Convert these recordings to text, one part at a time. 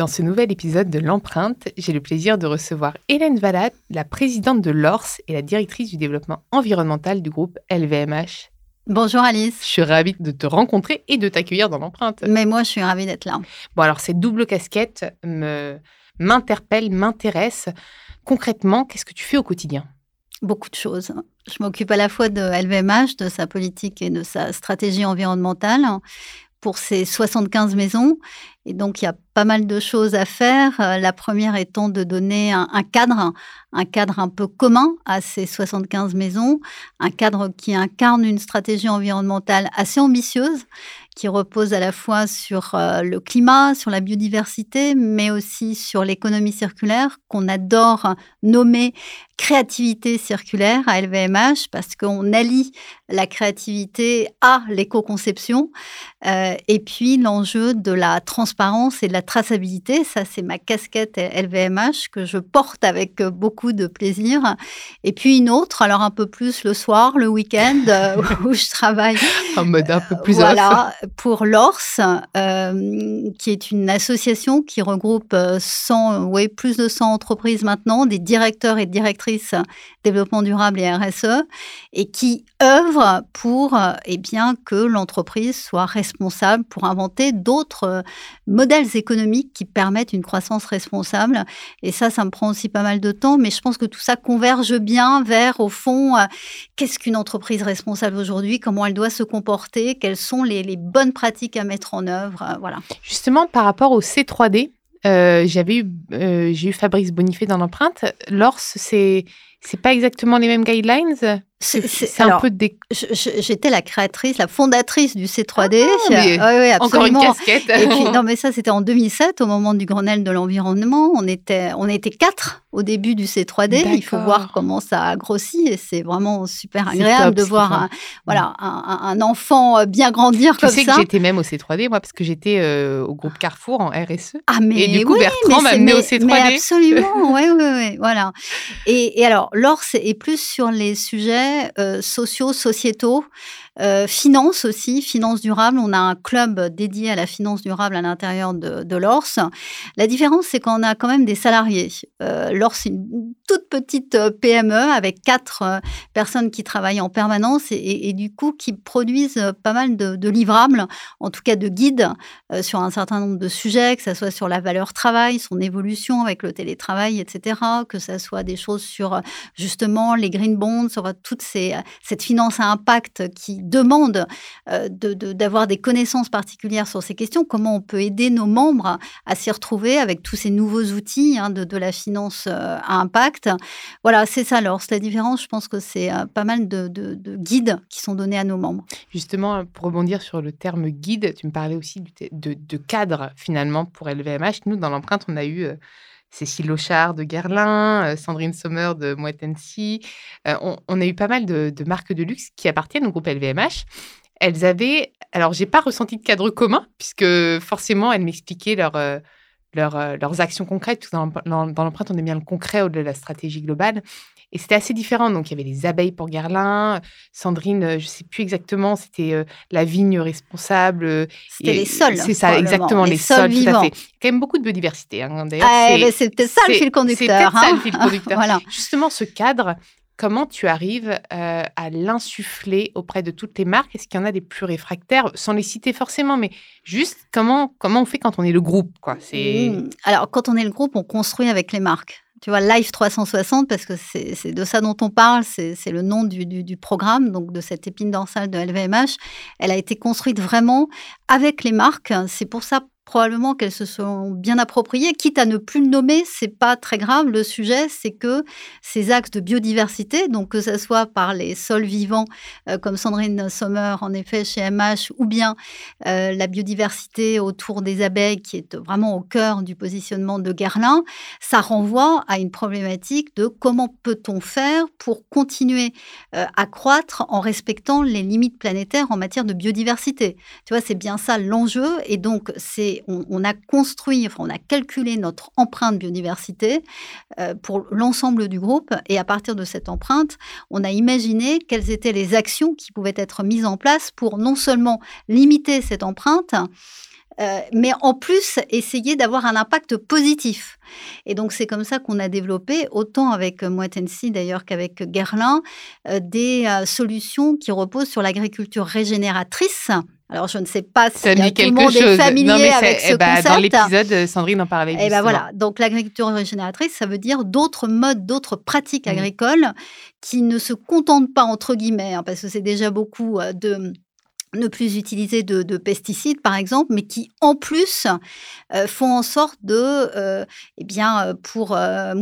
Dans ce nouvel épisode de L'Empreinte, j'ai le plaisir de recevoir Hélène Vallat, la présidente de l'ORS et la directrice du développement environnemental du groupe LVMH. Bonjour Alice. Je suis ravie de te rencontrer et de t'accueillir dans l'empreinte. Mais moi, je suis ravie d'être là. Bon, alors cette double casquette me m'interpelle, m'intéresse. Concrètement, qu'est-ce que tu fais au quotidien? Beaucoup de choses. Je m'occupe à la fois de LVMH, de sa politique et de sa stratégie environnementale pour ces 75 maisons. Et donc, il y a pas mal de choses à faire. Euh, la première étant de donner un, cadre, un cadre un peu commun à ces 75 maisons, un cadre qui incarne une stratégie environnementale assez ambitieuse, qui repose à la fois sur euh, le climat, sur la biodiversité, mais aussi sur l'économie circulaire, qu'on adore nommer créativité circulaire à LVMH, parce qu'on allie la créativité à l'éco-conception, euh, et puis l'enjeu de la transparence et de la traçabilité. Ça, c'est ma casquette LVMH que je porte avec beaucoup de plaisir. Et puis une autre, alors un peu plus le soir, le week-end, euh, où je travaille. En mode un peu plus Voilà, pour l'ORS, euh, qui est une association qui regroupe 100, oui, plus de 100 entreprises maintenant, des directeurs et directrices développement durable et RSE, et qui œuvre pour eh bien, que l'entreprise soit responsable, pour inventer d'autres modèles économiques qui permettent une croissance responsable. Et ça, ça me prend aussi pas mal de temps, mais je pense que tout ça converge bien vers, au fond, euh, qu'est-ce qu'une entreprise responsable aujourd'hui, comment elle doit se comporter, quelles sont les, bonnes pratiques à mettre en œuvre. Euh, voilà. Justement, par rapport au C3D, euh, j'avais eu, j'ai eu Fabrice Bonifay dans l'empreinte. L'ORS, c'est c'est pas exactement les mêmes guidelines? C'est un peu J'étais la créatrice, la fondatrice du C3D. Ah, oui, Encore une casquette. Et puis, non, mais ça, c'était en 2007, au moment du Grenelle de l'environnement. On était, on était quatre au début du C3D. Il faut voir comment ça a grossi et c'est vraiment super agréable de voir un, voilà, un, enfant bien grandir tu comme ça. Tu sais que j'étais même au C3D, moi, parce que j'étais euh, au groupe Carrefour en RSE. Ah, mais et du coup, oui, Bertrand m'a amené au C3D. Mais absolument, oui, oui, oui, voilà. Et, et alors, l'ORS est plus sur les sujets euh, sociaux, sociétaux, euh, finance aussi, finance durable. On a un club dédié à la finance durable à l'intérieur de, l'ORS. La différence, c'est qu'on a quand même des salariés. Euh, L'ORS, c'est une toute petite euh, PME avec quatre personnes qui travaillent en permanence et, du coup qui produisent pas mal de, livrables, en tout cas de guides sur un certain nombre de sujets, que ce soit sur la valeur travail, son évolution avec le télétravail, etc., que ce soit des choses sur justement les green bonds, sur toute ces, cette finance à impact qui demande euh, d'avoir des connaissances particulières sur ces questions, comment on peut aider nos membres à s'y retrouver avec tous ces nouveaux outils hein, de, la finance euh, à impact? Voilà, c'est ça alors. La différence, je pense que c'est euh, pas mal de, guides qui sont donnés à nos membres. Justement, pour rebondir sur le terme guide, tu me parlais aussi de, cadre finalement pour LVMH. Nous, dans l'empreinte, on a eu... Cécile Auchard de Guerlain, Sandrine Sommer de Moët on, on, a eu pas mal de, marques de luxe qui appartiennent au groupe LVMH. Elles avaient, alors j'ai pas ressenti de cadre commun puisque forcément elles m'expliquaient leur, leurs actions concrètes. Dans, dans l'empreinte, on est bien le concret au-delà de la stratégie globale. Et c'était assez différent. Donc, il y avait les abeilles pour Guerlain. Sandrine, euh, je ne sais plus exactement, c'était euh, la vigne responsable. Euh, c'était les sols. C'est ça, exactement, les, sols, vivants. Tout à fait. Quand même beaucoup de biodiversité. Hein, ah, c'est peut-être ça le fil conducteur. C'est ça le hein. fil conducteur. voilà. Justement, ce cadre, comment tu arrives à l'insuffler auprès de toutes les marques? Est-ce qu'il y en a des plus réfractaires, sans les citer forcément, mais juste comment, comment on fait quand on est le groupe quoi? Mmh. Alors, quand on est le groupe, on construit avec les marques tu vois, Life 360, parce que c'est de ça dont on parle, c'est le nom du, du, programme, donc de cette épine dorsale de LVMH. Elle a été construite vraiment avec les marques. C'est pour ça probablement qu'elles se sont bien appropriées. Quitte à ne plus le nommer, c'est pas très grave. Le sujet, c'est que ces axes de biodiversité, donc que ce soit par les sols vivants, euh, comme Sandrine Sommer, en effet, chez MH, ou bien euh, la biodiversité autour des abeilles, qui est vraiment au cœur du positionnement de Guerlain, ça renvoie à une problématique de comment peut-on faire pour continuer euh, à croître en respectant les limites planétaires en matière de biodiversité. Tu vois, c'est bien ça l'enjeu. Et donc, c'est on, a construit, enfin, on a calculé notre empreinte biodiversité euh, pour l'ensemble du groupe. Et à partir de cette empreinte, on a imaginé quelles étaient les actions qui pouvaient être mises en place pour non seulement limiter cette empreinte, euh, mais en plus essayer d'avoir un impact positif. Et donc c'est comme ça qu'on a développé, autant avec Moitensi d'ailleurs qu'avec Guerlain, euh, des solutions qui reposent sur l'agriculture régénératrice alors, je ne sais pas si tout le monde est familier avec ce eh ben, concept. Dans l'épisode, Sandrine en parlait. Et eh ben voilà. Donc, l'agriculture régénératrice, ça veut dire d'autres modes, d'autres pratiques mmh. agricoles qui ne se contentent pas, entre guillemets, hein, parce que c'est déjà beaucoup euh, de ne plus utiliser de, pesticides, par exemple, mais qui, en plus, euh, font en sorte de, euh, eh bien, euh, pour euh,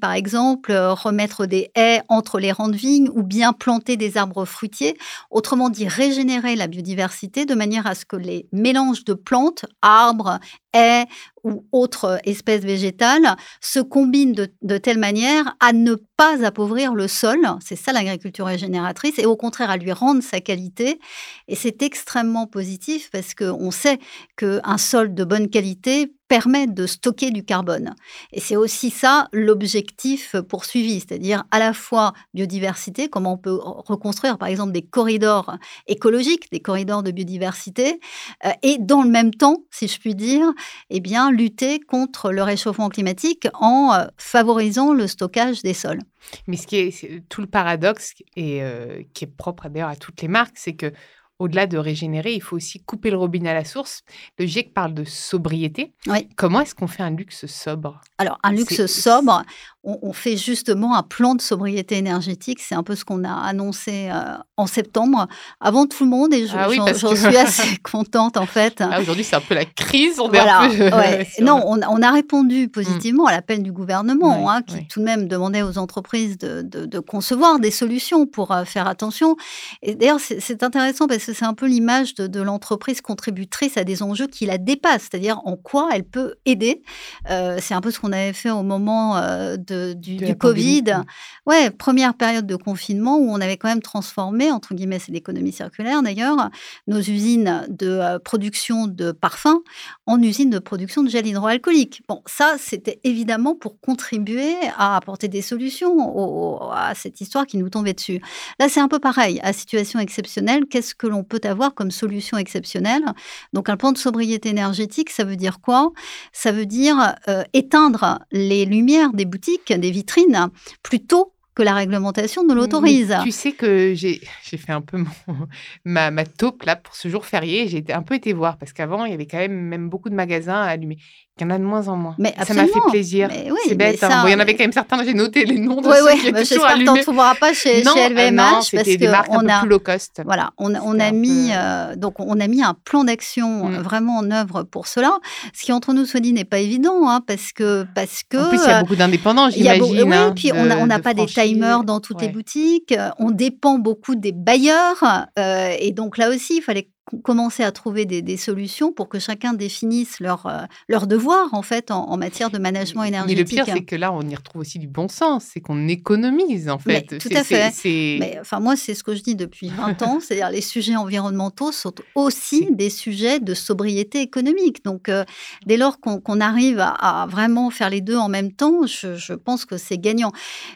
par exemple, remettre des haies entre les rangs de vignes ou bien planter des arbres fruitiers. Autrement dit, régénérer la biodiversité de manière à ce que les mélanges de plantes, arbres, haies ou autres espèces végétales se combinent de, telle manière à ne pas appauvrir le sol, c'est ça l'agriculture régénératrice, et au contraire à lui rendre sa qualité. Et c'est extrêmement positif parce qu'on sait qu'un sol de bonne qualité permet de stocker du carbone. Et c'est aussi ça l'objectif poursuivi, c'est-à-dire à la fois biodiversité, comment on peut reconstruire par exemple des corridors écologiques, des corridors de biodiversité, euh, et dans le même temps, si je puis dire, eh bien lutter contre le réchauffement climatique en euh, favorisant le stockage des sols. Mais ce qui est tout le paradoxe et euh, qui est propre d'ailleurs à toutes les marques, c'est que au-delà de régénérer, il faut aussi couper le robinet à la source. Le GIEC parle de sobriété. Comment est-ce qu'on fait un luxe sobre? Alors, un luxe sobre, on, fait justement un plan de sobriété énergétique. C'est un peu ce qu'on a annoncé euh, en septembre, avant tout le monde, et j'en ah suis assez contente en fait. Ah, aujourd'hui, c'est un peu la crise. On voilà, Non, on, a répondu mmh. positivement à l'appel du gouvernement, hein, qui tout de même demandait aux entreprises de, concevoir des solutions pour euh, faire attention. Et d'ailleurs, c'est intéressant parce que c'est un peu l'image de, l'entreprise contributrice à des enjeux qui la dépassent, c'est-à-dire en quoi elle peut aider. Euh, c'est un peu ce qu'on avait fait au moment de du, Covid. Ouais, première période de confinement où on avait quand même transformé, entre guillemets, c'est l'économie circulaire d'ailleurs, nos usines de euh, production de parfums en usines de production de gel hydroalcoolique. Bon, ça, c'était évidemment pour contribuer à apporter des solutions à cette histoire qui nous tombait dessus. Là, c'est un peu pareil. À situation exceptionnelle, qu'est-ce que l'on peut avoir comme solution exceptionnelle? Donc, un plan de sobriété énergétique, ça veut dire quoi? Ça veut dire euh, éteindre les lumières des boutiques des vitrines, plutôt que la réglementation ne l'autorise. Tu sais que j'ai fait un peu mon, ma, ma taupe là pour ce jour férié. J'ai un peu été voir parce qu'avant, il y avait quand même, même beaucoup de magasins allumés. Il y en a de moins en moins. Mais ça m'a fait plaisir. c'est bête. Hein. il y en avait quand même certains, j'ai noté les noms de oui, oui. qui bah, J'espère que tu n'en trouveras pas chez, non, chez LVMH. non, parce des marques un peu plus low cost. Voilà, on, on a mis, euh, donc on a mis un plan d'action mm. vraiment en œuvre pour cela. Ce qui, entre nous soit dit, n'est pas évident, hein, parce que, parce que. En plus, il y a beaucoup d'indépendants, j'imagine. Oui, hein, puis on n'a pas des timers dans toutes les boutiques. On dépend beaucoup des bailleurs. Euh, et donc là aussi, il fallait commencer à trouver des, solutions pour que chacun définisse leur, euh, leur devoir en fait en, matière de management énergétique. Mais le pire, c'est que là, on y retrouve aussi du bon sens, c'est qu'on économise en fait. tout à fait. Mais, enfin, moi, c'est ce que je dis depuis 20 ans, c'est-à-dire les sujets environnementaux sont aussi des sujets de sobriété économique. Donc, euh, dès lors qu'on arrive à, vraiment faire les deux en même temps, je, pense que c'est gagnant.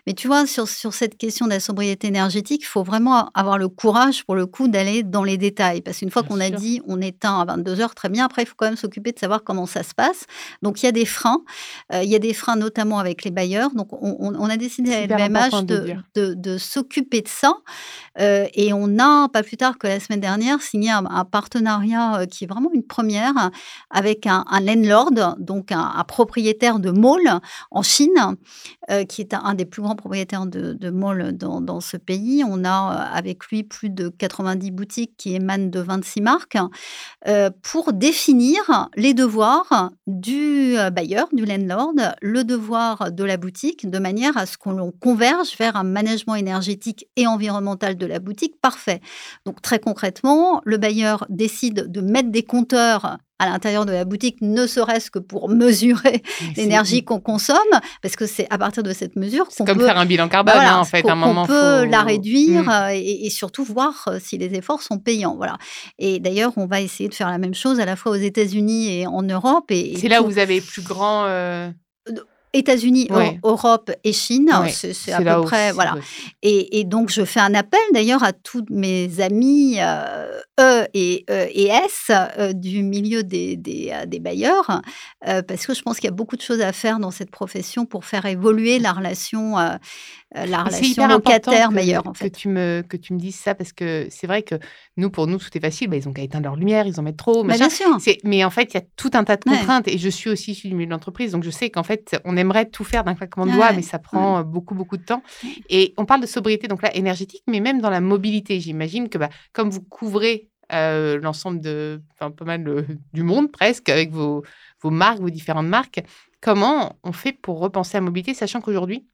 Mais tu vois, sur, sur cette question de la sobriété énergétique, il faut vraiment avoir le courage pour le coup d'aller dans les détails, parce qu'une fois qu'on a dit on éteint à 22 heures, très bien. Après, il faut quand même s'occuper de savoir comment ça se passe. Donc, il y a des freins. Euh, il y a des freins notamment avec les bailleurs. Donc, on, a décidé à LVMH de, de, s'occuper de ça. Euh, et on a, pas plus tard que la semaine dernière, signé un, partenariat euh, qui est vraiment une première avec un, landlord, donc un, propriétaire de mall en Chine, qui est un, des plus grands propriétaires de, de mall dans, dans, ce pays. On a avec lui plus de 90 boutiques qui émanent de 25 26 marques, euh, pour définir les devoirs du euh, bailleur, du landlord, le devoir de la boutique, de manière à ce qu'on converge vers un management énergétique et environnemental de la boutique parfait. Donc très concrètement, le bailleur décide de mettre des compteurs à l'intérieur de la boutique, ne serait-ce que pour mesurer l'énergie qu'on consomme, parce que c'est à partir de cette mesure qu'on comme faire un bilan carbone, hein, en fait. un moment, on peut la réduire mmh. euh, et, surtout voir euh, si les efforts sont payants. Voilà. Et d'ailleurs, on va essayer de faire la même chose à la fois aux États-Unis et en Europe. Et, c'est là où vous avez plus grand. Euh, États-Unis, Europe et Chine, c'est à peu près voilà. Et, donc je fais un appel d'ailleurs à tous mes amis euh, E et, e et S euh, du milieu des, des, euh, des bailleurs, euh, parce que je pense qu'il y a beaucoup de choses à faire dans cette profession pour faire évoluer la relation la relation locataire meilleure. En fait. Que tu, me, que tu me dises ça, parce que c'est vrai que nous, pour nous, tout est facile. Bah, ils ont qu'à éteindre leur lumière, ils en mettent trop. Bah, bien sûr. Mais en fait, il y a tout un tas de contraintes. Et je suis aussi issue du milieu de l'entreprise. Donc, je sais qu'en fait, on aimerait tout faire d'un claquement de doigts, mais ça prend beaucoup, beaucoup de temps. Et on parle de sobriété, donc là, énergétique, mais même dans la mobilité. J'imagine que bah, comme vous couvrez euh, l'ensemble de, enfin, pas mal du monde presque, avec vos, vos marques, vos différentes marques, comment on fait pour repenser la mobilité, sachant qu'aujourd'hui,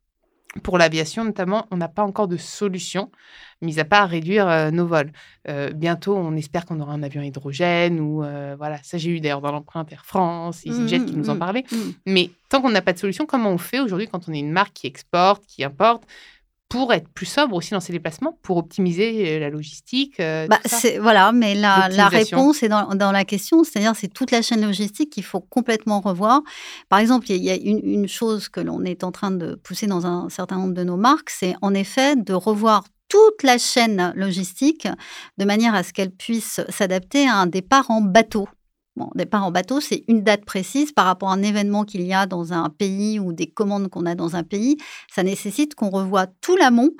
pour l'aviation notamment, on n'a pas encore de solution, mis à part réduire euh, nos vols. Euh, bientôt, on espère qu'on aura un avion hydrogène ou euh, voilà. Ça, j'ai eu d'ailleurs dans l'empreinte Air France, EasyJet mmh, qui nous en mmh, parlaient. Mmh. Mais tant qu'on n'a pas de solution, comment on fait aujourd'hui quand on est une marque qui exporte, qui importe? Pour être plus sobre aussi dans ses déplacements, pour optimiser euh, la logistique euh, bah, Voilà, mais la, la réponse est dans, dans la question, c'est-à-dire c'est toute la chaîne logistique qu'il faut complètement revoir. Par exemple, il y a une, une chose que l'on est en train de pousser dans un certain nombre de nos marques, c'est en effet de revoir toute la chaîne logistique de manière à ce qu'elle puisse s'adapter à un départ en bateau. Bon, départ en bateau, c'est une date précise par rapport à un événement qu'il y a dans un pays ou des commandes qu'on a dans un pays. Ça nécessite qu'on revoie tout l'amont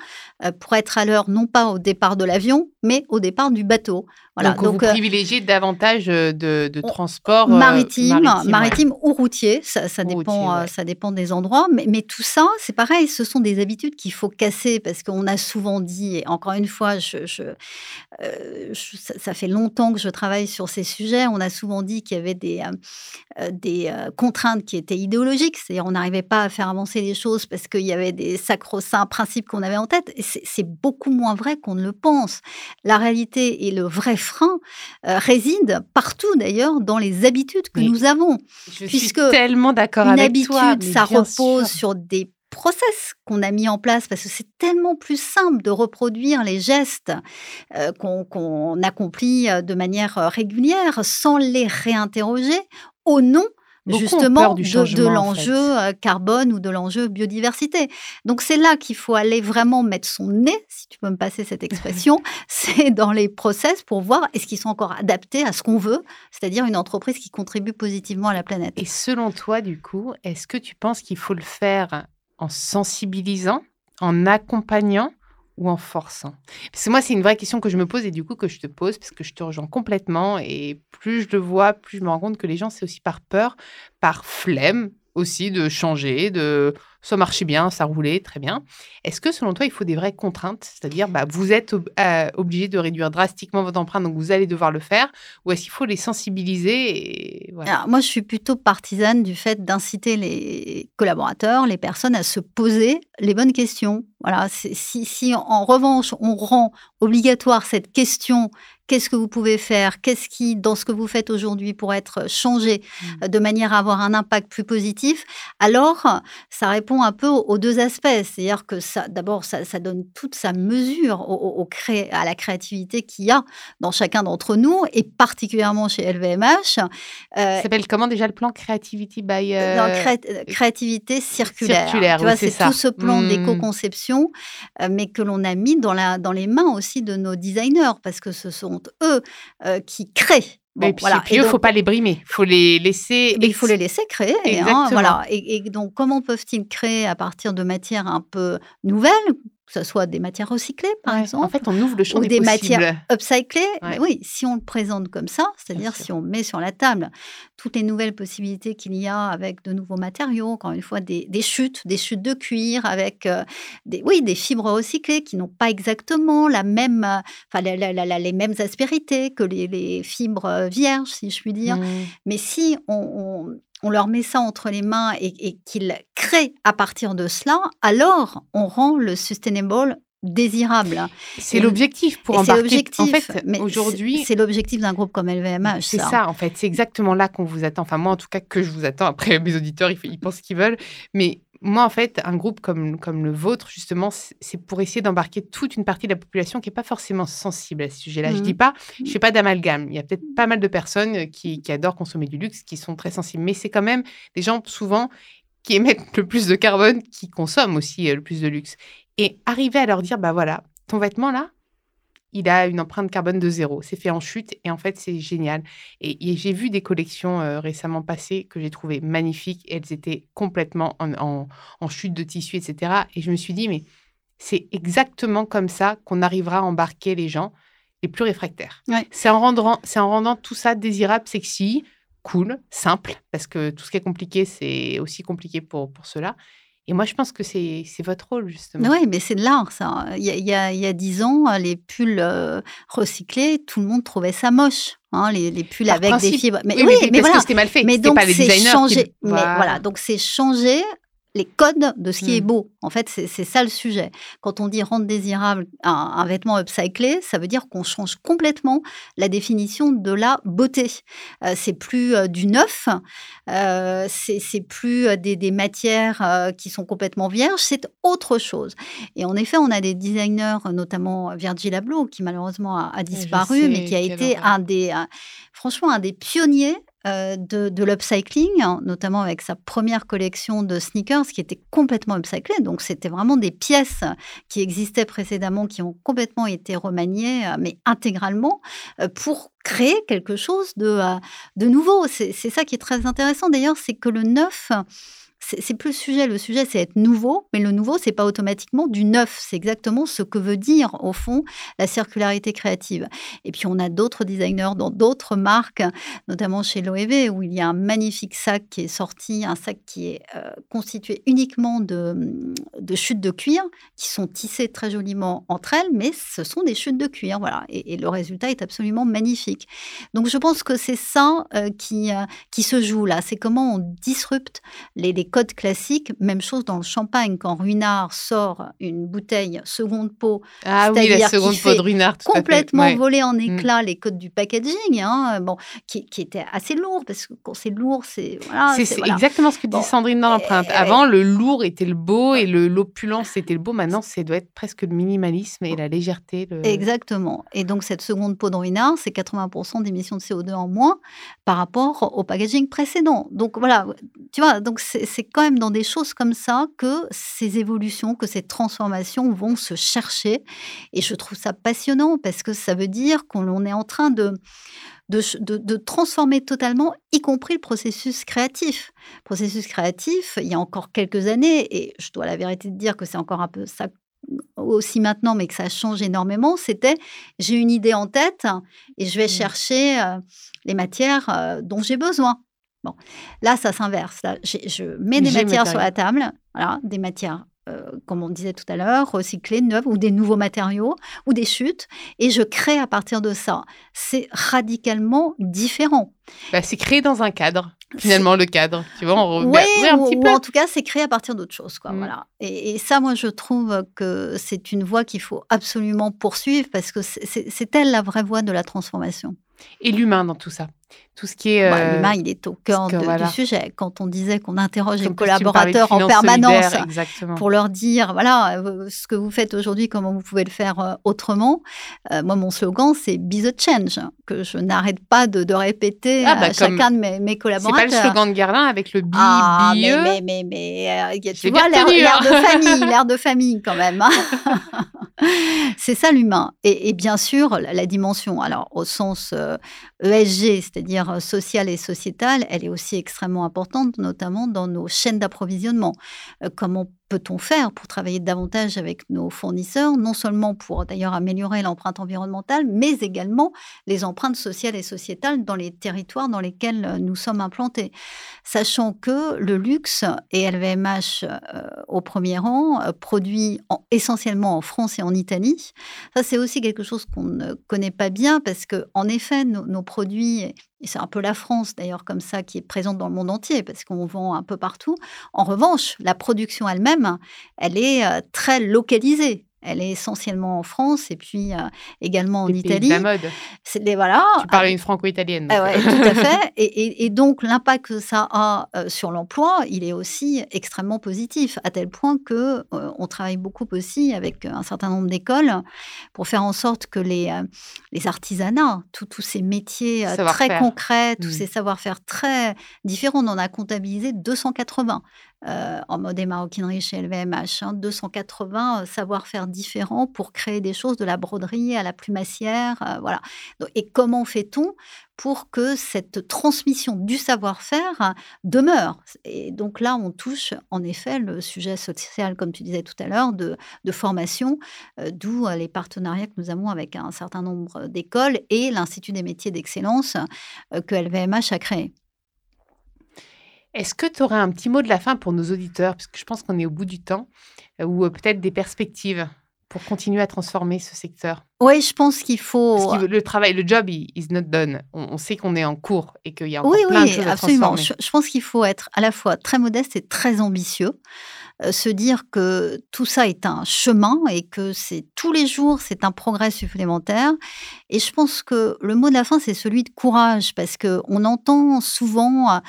euh, pour être à l'heure, non pas au départ de l'avion, mais au départ du bateau. Voilà. Donc, vous euh, privilégiez davantage euh, de, de transport maritime, maritime, ou routier. Ça, dépend, ça dépend des endroits. Mais, mais tout ça, c'est pareil, ce sont des habitudes qu'il faut casser parce qu'on a souvent dit, et encore une fois, je, je, ça fait longtemps que je travaille sur ces sujets, on a souvent dit qu'il y avait des, des contraintes qui étaient idéologiques, c'est-à-dire on n'arrivait pas à faire avancer les choses parce qu'il y avait des sacro-saints principes qu'on avait en tête. C'est beaucoup moins vrai qu'on ne le pense. La réalité et le vrai frein résident partout d'ailleurs dans les habitudes que nous avons. Je puisque suis tellement d'accord avec toi. Une habitude, ça repose sur des process qu'on a mis en place parce que c'est tellement plus simple de reproduire les gestes euh, qu'on accomplit euh, de manière euh, régulière sans les réinterroger au nom justement de, l'enjeu carbone ou de l'enjeu biodiversité. Donc c'est là qu'il faut aller vraiment mettre son nez, si tu peux me passer cette expression, c'est dans les process pour voir est-ce qu'ils sont encore adaptés à ce qu'on veut, c'est-à-dire une entreprise qui contribue positivement à la planète. Et selon toi, du coup, est-ce que tu penses qu'il faut le faire en sensibilisant, en accompagnant ou en forçant? Parce que moi, c'est une vraie question que je me pose et du coup que je te pose parce que je te rejoins complètement. Et plus je le vois, plus je me rends compte que les gens, c'est aussi par peur, par flemme aussi de changer, de ça marchait bien, ça roulait très bien. Est-ce que selon toi, il faut des vraies contraintes? C'est-à-dire, bah, vous êtes euh, obligé de réduire drastiquement votre empreinte, donc vous allez devoir le faire, ou est-ce qu'il faut les sensibiliser. Moi, je suis plutôt partisane du fait d'inciter les collaborateurs, les personnes à se poser les bonnes questions. Voilà, si, si en revanche, on rend obligatoire cette question qu'est-ce que vous pouvez faire, qu'est-ce qui, dans ce que vous faites aujourd'hui, pourrait être changé mmh. de manière à avoir un impact plus positif, alors ça répond un peu aux, deux aspects. C'est-à-dire que ça, d'abord, ça, donne toute sa mesure au, à la créativité qu'il y a dans chacun d'entre nous, et particulièrement chez LVMH. Euh, ça s'appelle comment déjà le plan Creativity by... Euh, euh, créativité circulaire. circulaire vois, c'est tout ce plan mmh. d'éco-conception, mais que l'on a mis dans, la, dans les mains aussi de nos designers, parce que ce sont eux euh, qui créent Bon, et puis, voilà. il ne faut pas les brimer, il faut les laisser. il faut les laisser créer. Hein, voilà. Et, et, donc, comment peuvent-ils créer à partir de matières un peu nouvelles que ce soit des matières recyclées, par exemple. En fait, on ouvre le champ ou des, matières upcyclées. oui, si on le présente comme ça, c'est-à-dire si on met sur la table toutes les nouvelles possibilités qu'il y a avec de nouveaux matériaux, encore une fois, des, chutes, des chutes de cuir avec euh, des, oui, des fibres recyclées qui n'ont pas exactement la même, euh, enfin, les mêmes aspérités que les, fibres euh, vierges, si je puis dire. Mmh. Mais si on on leur met ça entre les mains et, qu'ils créent à partir de cela, alors on rend le sustainable désirable. C'est l'objectif pour embarquer. l'objectif. En fait, aujourd'hui, c'est l'objectif d'un groupe comme LVMH. C'est ça. en fait. C'est exactement là qu'on vous attend. Enfin, moi, en tout cas, que je vous attends. Après, mes auditeurs, ils, pensent ce qu'ils veulent. Mais moi, en fait, un groupe comme, comme le vôtre, justement, c'est pour essayer d'embarquer toute une partie de la population qui n'est pas forcément sensible à ce sujet-là. Je ne mmh. dis pas, je ne fais pas d'amalgame. Il y a peut-être pas mal de personnes qui, qui, adorent consommer du luxe, qui sont très sensibles. Mais c'est quand même des gens, souvent, qui émettent le plus de carbone, qui consomment aussi euh, le plus de luxe. Et arriver à leur dire, bah voilà, ton vêtement là, il a une empreinte carbone de zéro. C'est fait en chute et en fait, c'est génial. Et, j'ai vu des collections euh, récemment passées que j'ai trouvées magnifiques. elles étaient complètement en, chute de tissu, etc. Et je me suis dit, mais c'est exactement comme ça qu'on arrivera à embarquer les gens les plus réfractaires. C'est en, rendant, en rendant tout ça désirable, sexy, cool, simple, parce que tout ce qui est compliqué, c'est aussi compliqué pour, pour cela. Et moi, je pense que c'est votre rôle, justement. Oui, mais c'est de l'art, ça. Il y, a, il, y a, dix ans, les pulls euh, recyclés, tout le monde trouvait ça moche. Hein, les, les, pulls avec des fibres. Mais, oui, mais, parce que c'était mal fait. Mais donc, c'est changé. Mais voilà, donc c'est changé les codes de ce qui est mmh. beau. En fait, c'est ça le sujet. Quand on dit rendre désirable un, vêtement upcyclé, ça veut dire qu'on change complètement la définition de la beauté. Euh, c'est plus euh, du neuf, euh, c'est plus des, matières qui sont complètement vierges, c'est autre chose. Et en effet, on a des designers, notamment Virgil Abloh, qui malheureusement a, disparu, mais qui a été un des, franchement, un des pionniers euh, de, l'upcycling, hein, notamment avec sa première collection de sneakers qui était complètement upcyclée. Donc, c'était vraiment des pièces qui existaient précédemment, qui ont complètement été remaniées, euh, mais intégralement, euh, pour créer quelque chose de, de nouveau. C'est ça qui est très intéressant d'ailleurs, c'est que le neuf c'est plus le sujet. Le sujet, c'est être nouveau, mais le nouveau, c'est pas automatiquement du neuf. C'est exactement ce que veut dire, au fond, la circularité créative. Et puis, on a d'autres designers dans d'autres marques, notamment chez Loewe, où il y a un magnifique sac qui est sorti, un sac qui est euh, constitué uniquement de, de, chutes de cuir, qui sont tissées très joliment entre elles, mais ce sont des chutes de cuir. Voilà. Et, le résultat est absolument magnifique. Donc, je pense que c'est ça euh, qui, euh, qui se joue là. C'est comment on disrupte les, les code classique, même chose dans le champagne, quand Ruinard sort une bouteille seconde peau. Ah oui, la seconde peau de Ruinard. Complètement volé en mm. éclats les codes du packaging, hein, bon, qui, qui, était assez lourd, parce que quand c'est lourd, c'est. Voilà, c'est exactement ce que dit Sandrine dans l'empreinte. Avant, le lourd était le beau et l'opulence était le beau. Maintenant, ça doit être presque le minimalisme et la légèreté. Exactement. Et donc, cette seconde peau de Ruinard, c'est 80% d'émissions de CO2 en moins par rapport au packaging précédent. Donc, voilà, tu vois, donc c'est c'est quand même dans des choses comme ça que ces évolutions, que ces transformations vont se chercher. Et je trouve ça passionnant parce que ça veut dire qu'on est en train de, de, transformer totalement, y compris le processus créatif. Processus créatif, il y a encore quelques années, et je dois la vérité de dire que c'est encore un peu ça aussi maintenant, mais que ça change énormément, c'était j'ai une idée en tête et je vais mmh. chercher euh, les matières euh, dont j'ai besoin. Bon, là, ça s'inverse. je mets des matières sur la table, voilà, des matières, euh, comme on disait tout à l'heure, recyclées, neuves, ou des nouveaux matériaux, ou des chutes, et je crée à partir de ça. C'est radicalement différent. Bah, c'est créé dans un cadre, finalement, le cadre. Tu vois, on oui, un petit peu. Ou en tout cas, c'est créé à partir d'autre chose. Quoi, voilà. Et, et, ça, moi, je trouve que c'est une voie qu'il faut absolument poursuivre parce que c'est elle la vraie voie de la transformation. Et l'humain dans tout ça tout ce qui est. Bah, euh, L'humain, il est au cœur que- de- voilà. du sujet. Quand on disait qu'on interroge les collaborateurs en permanence pour leur dire, voilà, euh, ce que vous faites aujourd'hui, comment vous pouvez le faire euh, autrement. Euh, moi, mon slogan, c'est Be the Change, que je n'arrête pas de, de répéter Ah, bah, à chacun de mes, mes C'est collaborateurs. pas le slogan de Guerlain avec le bi, Ah, mais, bieux. mais, mais, mais, euh, tu vois, l'air hein. de famille, l'air de famille quand même. hein. c'est ça l'humain. Et, bien sûr, la, dimension, alors au sens euh, ESG, c'est-à-dire euh, social et sociétal, elle est aussi extrêmement importante, notamment dans nos chaînes d'approvisionnement. Euh, peut-on faire pour travailler davantage avec nos fournisseurs, non seulement pour d'ailleurs améliorer l'empreinte environnementale, mais également les empreintes sociales et sociétales dans les territoires dans lesquels euh, nous sommes implantés sachant que le luxe et LVMH euh, au premier rang, euh, produit en- essentiellement en France et en Italie. Ça, c'est aussi quelque chose qu'on ne connaît pas bien parce que, en effet, nos, nos produits, et c'est un peu la France d'ailleurs comme ça qui est présente dans le monde entier parce qu'on vend un peu partout. En revanche, la production elle-même, elle est euh, très localisée. Elle est essentiellement en France et puis euh, également en Les pays de Italie. la mode. C'est des voilà. Tu parles une franco-italienne. Ah ouais, euh, tout à fait. Et, et- et donc, l'impact que ça a euh, sur l'emploi, il est aussi extrêmement positif, à tel point que euh, on travaille beaucoup aussi avec un certain nombre d'écoles pour faire en sorte que les, euh, les artisanats, tous ces métiers euh, très concrets, tous Mm. ces savoir-faire très différents, on en a comptabilisé 280 euh, en mode et maroquinerie chez LVMH. hein, 280 euh, savoir-faire différents pour créer des choses de la broderie à la plumassière. euh, voilà. Et comment fait-on pour que cette transmission du savoir-faire demeure? Et donc là, on touche en effet le sujet social, comme tu disais tout à l'heure, de, de formation, d'où les partenariats que nous avons avec un certain nombre d'écoles et l'Institut des métiers d'excellence que LVMH a créé. Est-ce que tu aurais un petit mot de la fin pour nos auditeurs? Parce que je pense qu'on est au bout du temps. euh, Ou euh, peut-être des perspectives pour continuer à transformer ce secteur Oui, je pense qu'il faut. Parce que le travail, le job, il is not done. On, sait qu'on est en cours et qu'il y a encore Oui, plein de oui, choses à absolument. transformer. Je, je pense qu'il faut être à la fois très modeste et très ambitieux. Euh, se dire que tout ça est un chemin et que c'est tous les jours, c'est un progrès supplémentaire. Et je pense que le mot de la fin, c'est celui de courage, parce que on entend souvent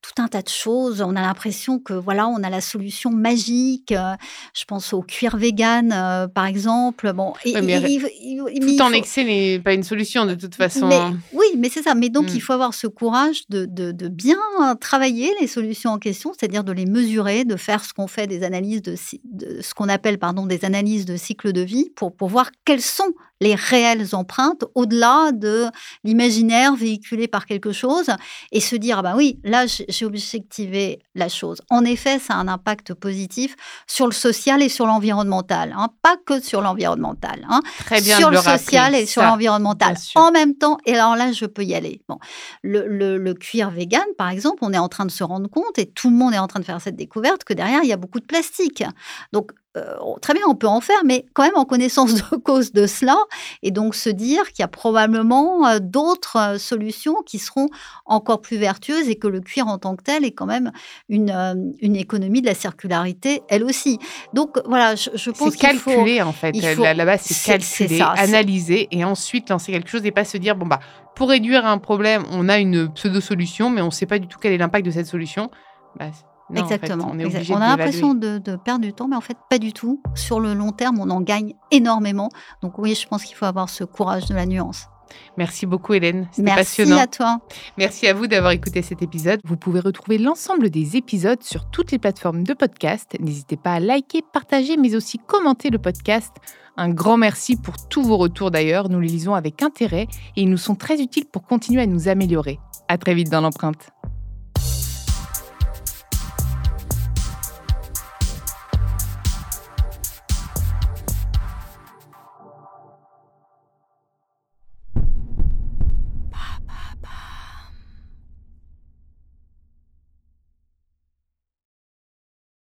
tout un tas de choses. On a l'impression que voilà, on a la solution magique. Euh, je pense au cuir vegan, euh, par exemple. Bon, et, Ouais, mais et- il- il- mais il Tout en faut- excès n'est pas une solution de toute façon. mais, hein. oui, mais c'est ça. Mais donc, Mm. il faut avoir ce courage de, de- de bien travailler les solutions en question, c'est-à-dire de les mesurer, de faire ce qu'on fait des analyses de, de- ce qu'on appelle pardon des analyses de cycle de vie pour, pour voir quelles sont les réelles empreintes au-delà de l'imaginaire véhiculé par quelque chose et se dire ah ben oui là j'ai objectivé la chose. En effet, ça a un impact positif sur le social et sur l'environnemental, hein, pas que sur l'environnemental. hein Très bien sur le, le rappeler, social et sur l'environnemental en même temps. Et alors là, je peux y aller. Bon, le, le- le cuir vegan, par exemple, on est en train de se rendre compte et tout le monde est en train de faire cette découverte que derrière il y a beaucoup de plastique. Donc euh, très bien, on peut en faire, mais quand même en connaissance de cause de cela, et donc se dire qu'il y a probablement euh, d'autres euh, solutions qui seront encore plus vertueuses et que le cuir en tant que tel est quand même une, une économie de la circularité, elle aussi. Donc voilà, je, je pense C'est qu'il faut... calculé en fait. faut- Là- Là-bas, c'est c'est- c'est calculé, ça, c'est- analysé et ensuite lancer quelque chose et pas se dire bon bah pour réduire un problème, on a une pseudo solution, mais on ne sait pas du tout quel est l'impact de cette solution. Bah, en fait, Exactement. on a l'impression de, de perdre du temps, mais en fait, pas du tout. Sur le long terme, on en gagne énormément. Donc oui, je pense qu'il faut avoir ce courage de la nuance. Merci beaucoup Hélène, c'était Merci passionnant. à toi. Merci à vous d'avoir écouté cet épisode. Vous pouvez retrouver l'ensemble des épisodes sur toutes les plateformes de podcast. N'hésitez pas à liker, partager, mais aussi commenter le podcast. Un grand merci pour tous vos retours d'ailleurs. Nous les lisons avec intérêt et ils nous sont très utiles pour continuer à nous améliorer. À très vite dans l'empreinte.